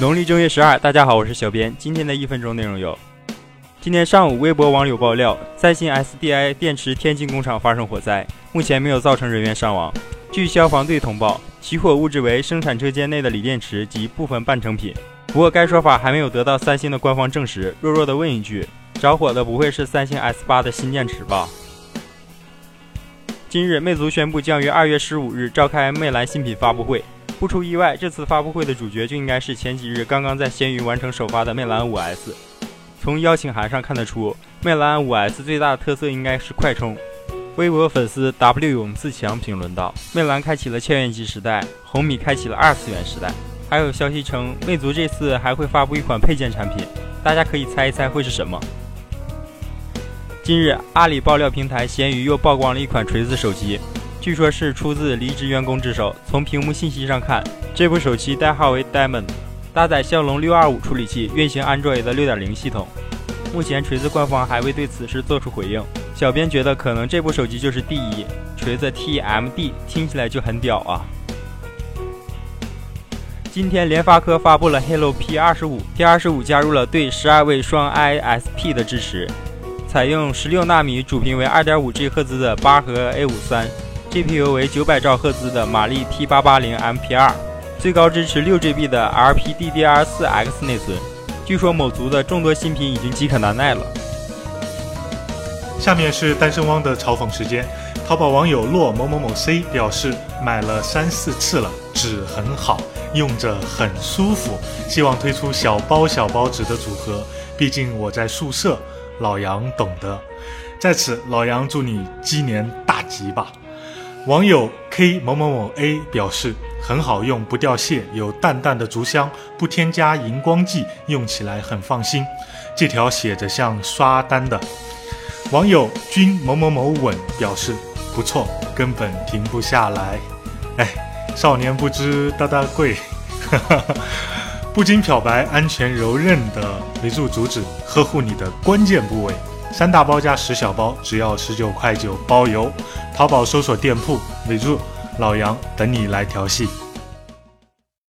农历正月十二，大家好，我是小编。今天的一分钟内容有：今天上午，微博网友爆料，三星 SDI 电池天津工厂发生火灾，目前没有造成人员伤亡。据消防队通报，起火物质为生产车间内的锂电池及部分半成品。不过，该说法还没有得到三星的官方证实。弱弱的问一句：着火的不会是三星 S 八的新电池吧？今日，魅族宣布将于二月十五日召开魅蓝新品发布会。不出意外，这次发布会的主角就应该是前几日刚刚在闲鱼完成首发的魅蓝 5S。从邀请函上看得出，魅蓝 5S 最大的特色应该是快充。微博粉丝 W 勇自强评论道：“魅蓝开启了千元机时代，红米开启了二次元时代。”还有消息称，魅族这次还会发布一款配件产品，大家可以猜一猜会是什么。今日，阿里爆料平台闲鱼又曝光了一款锤子手机。据说是出自离职员工之手。从屏幕信息上看，这部手机代号为 Diamond，搭载骁龙六二五处理器，运行 Android 的六点零系统。目前锤子官方还未对此事做出回应。小编觉得可能这部手机就是第一锤子 TMD，听起来就很屌啊！今天联发科发布了 Helio P 二十五，P 二十五加入了对十二位双 ISP 的支持，采用十六纳米主频为二点五 G 赫兹的八核 A 五三。GPU 为九百兆赫兹的马力 T 八八零 MP2，最高支持六 GB 的 LPDDR4X 内存。据说某族的众多新品已经饥渴难耐了。下面是单身汪的嘲讽时间。淘宝网友洛某某某 C 表示买了三四次了，纸很好，用着很舒服，希望推出小包小包纸的组合。毕竟我在宿舍，老杨懂得。在此，老杨祝你鸡年大吉吧。网友 K 某某某 A 表示很好用，不掉屑，有淡淡的竹香，不添加荧光剂，用起来很放心。这条写着像刷单的。网友君某某某稳表示不错，根本停不下来。哎，少年不知大大贵，哈 哈不经漂白，安全柔韧的围住主旨，呵护你的关键部位。三大包加十小包，只要十九块九包邮。淘宝搜索店铺“伟柱老杨”，等你来调戏。